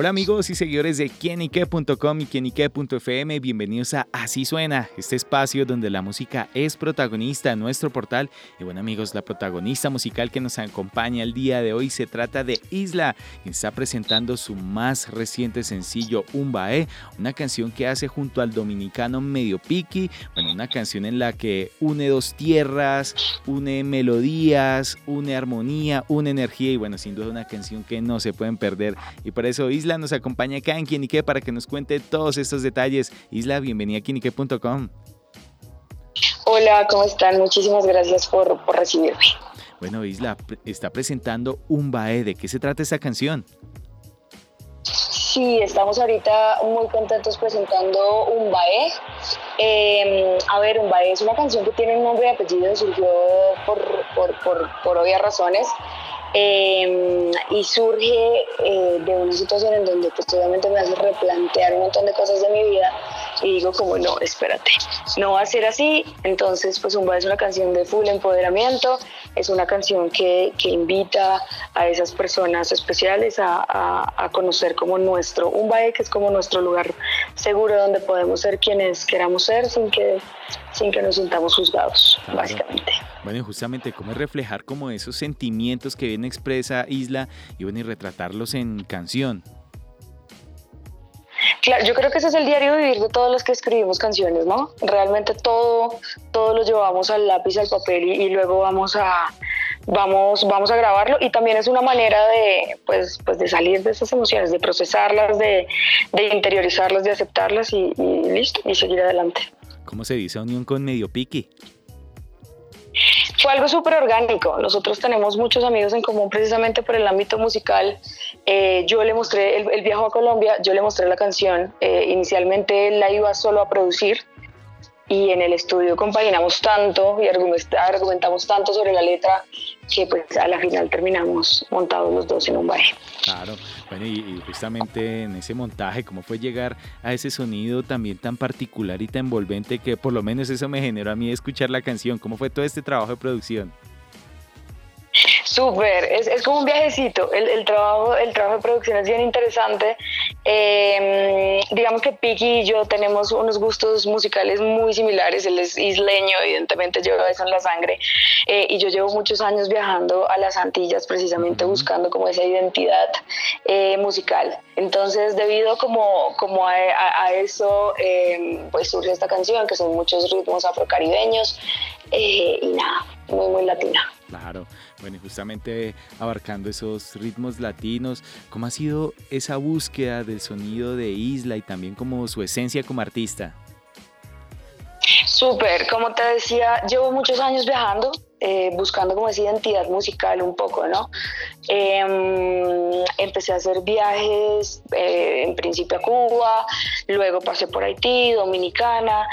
Hola amigos y seguidores de quienique.com y quienique.fm, bienvenidos a Así Suena, este espacio donde la música es protagonista en nuestro portal. Y bueno amigos, la protagonista musical que nos acompaña el día de hoy se trata de Isla, quien está presentando su más reciente sencillo Umbae, una canción que hace junto al dominicano Medio Piki, una canción en la que une dos tierras, une melodías, une armonía, une energía y bueno, sin duda una canción que no se pueden perder. Y por eso Isla nos acompaña acá en Quienique para que nos cuente todos estos detalles. Isla, bienvenida a quienique.com. Hola, ¿cómo están? Muchísimas gracias por, por recibirme. Bueno, Isla está presentando un Bae. ¿De qué se trata esta canción? Sí, estamos ahorita muy contentos presentando un Bae. Em, a ver, un Bae es una canción que tiene un nombre y apellido, surgió por, por, por obvias razones. Em, y surge eh, de una situación en donde pues obviamente me hace replantear un montón de cosas de mi vida y digo como no, espérate, no va a ser así, entonces pues Umba es una canción de full empoderamiento, es una canción que, que invita a esas personas especiales a, a, conocer como nuestro Umbae, que es como nuestro lugar seguro donde podemos ser quienes queramos ser sin que, sin que nos sintamos juzgados, básicamente. Bueno, y justamente cómo reflejar como esos sentimientos que viene expresa Isla y bueno, y retratarlos en canción. Claro, yo creo que ese es el diario vivir de todos los que escribimos canciones, ¿no? Realmente todo, todo lo llevamos al lápiz, al papel y, luego vamos a, vamos, vamos a grabarlo y también es una manera de, pues, pues de salir de esas emociones, de procesarlas, de, de interiorizarlas, de aceptarlas y, y, listo, y seguir adelante. ¿Cómo se dice unión con medio piqui? Algo súper orgánico. Nosotros tenemos muchos amigos en común precisamente por el ámbito musical. Eh, yo le mostré, el, el, viaje a Colombia, yo le mostré la canción. Eh, inicialmente él la iba solo a producir y en el estudio compaginamos tanto y argumentamos tanto sobre la letra que pues a la final terminamos montados los dos en un baile. Claro, bueno y, justamente en ese montaje, ¿cómo fue llegar a ese sonido también tan particular y tan envolvente que por lo menos eso me generó a mí escuchar la canción? ¿Cómo fue todo este trabajo de producción? Súper, es, es, como un viajecito. El, el, trabajo, el trabajo de producción es bien interesante. Eh, digamos que Piki y yo tenemos unos gustos musicales muy similares. Él es isleño, evidentemente lleva eso en la sangre. Eh, y yo llevo muchos años viajando a las Antillas precisamente buscando como esa identidad eh, musical. Entonces, debido como, como a, a, a eso, em, pues surge esta canción, que son muchos ritmos afrocaribeños. Eh, y nada, muy, muy latina. Claro, bueno, y justamente abarcando esos ritmos latinos, ¿cómo ha sido esa búsqueda del sonido de Isla y también como su esencia como artista? Súper, como te decía, llevo muchos años viajando, eh, buscando como esa identidad musical un poco, ¿no? Eh, empecé a hacer viajes, eh, en principio a Cuba, luego pasé por Haití, Dominicana,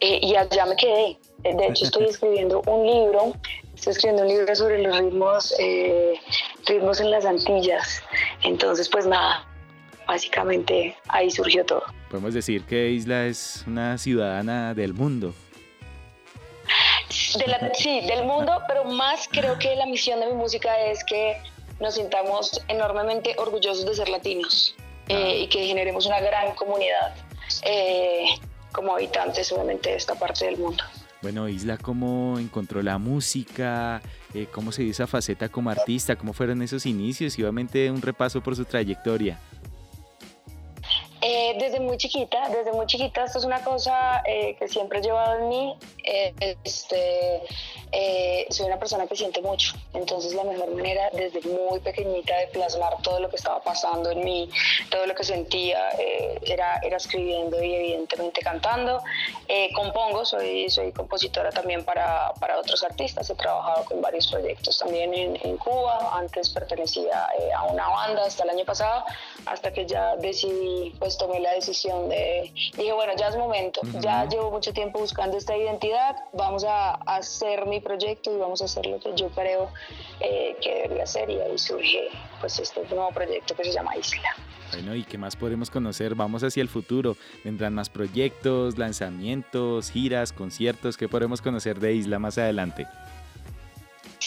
eh, y allá me quedé. De hecho, estoy escribiendo un libro estoy escribiendo un libro sobre los ritmos, eh, ritmos en las Antillas. Entonces, pues nada, básicamente ahí surgió todo. Podemos decir que Isla es una ciudadana del mundo. De la, sí, del mundo, pero más creo que la misión de mi música es que nos sintamos enormemente orgullosos de ser latinos eh, y que generemos una gran comunidad eh, como habitantes obviamente de esta parte del mundo. Bueno, Isla, ¿cómo encontró la música? Eh, ¿Cómo se dio esa faceta como artista? ¿Cómo fueron esos inicios? Y obviamente un repaso por su trayectoria. Eh, desde muy chiquita, desde muy chiquita, esto es una cosa eh, que siempre he llevado en mí. Eh, este, eh, soy una persona que siente mucho, entonces la mejor manera desde muy pequeñita de plasmar todo lo que estaba pasando en mí, todo lo que sentía, eh, era, era escribiendo y evidentemente cantando. compongo, soy, soy compositora también para, para, otros artistas, he trabajado con varios proyectos también en, en Cuba, antes pertenecía a una banda hasta el año pasado, hasta que ya decidí pues tomé la decisión de, dije, bueno, ya es momento, uh -huh. ya llevo mucho tiempo buscando esta identidad vamos a hacer mi proyecto y vamos a hacer lo que yo creo eh, que debería ser y ahí surge pues este nuevo proyecto que se llama Isla. Bueno, ¿y qué más podremos conocer? Vamos hacia el futuro. ¿Vendrán más proyectos, lanzamientos, giras, conciertos? ¿Qué podremos conocer de Isla más adelante?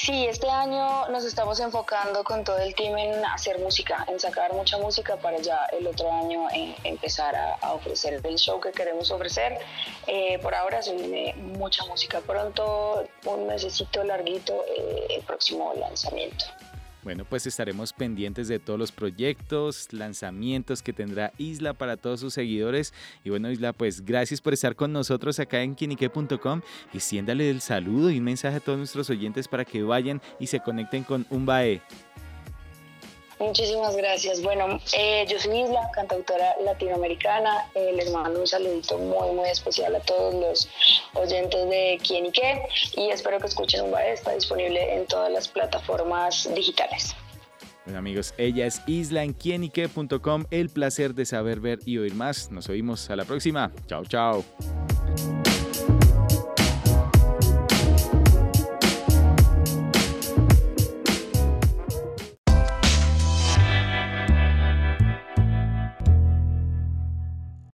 Sí, este año nos estamos enfocando con todo el team en hacer música, en sacar mucha música para ya el otro año empezar a, ofrecer el show que queremos ofrecer. Eh, por ahora se viene mucha música. Pronto, un mesecito larguito, eh, el próximo lanzamiento. Bueno, pues estaremos pendientes de todos los proyectos, lanzamientos que tendrá Isla para todos sus seguidores. Y bueno, Isla, pues gracias por estar con nosotros acá en quinique.com y siéndale el saludo y un mensaje a todos nuestros oyentes para que vayan y se conecten con Umbae. Muchísimas gracias. Bueno, eh, yo soy Isla, cantautora latinoamericana. Eh, les mando un saludito muy, muy especial a todos los oyentes de Quién y Qué y espero que escuchen un Está disponible en todas las plataformas digitales. Bueno amigos, ella es Isla en quienique.com. El placer de saber, ver y oír más. Nos oímos a la próxima. Chao, chao.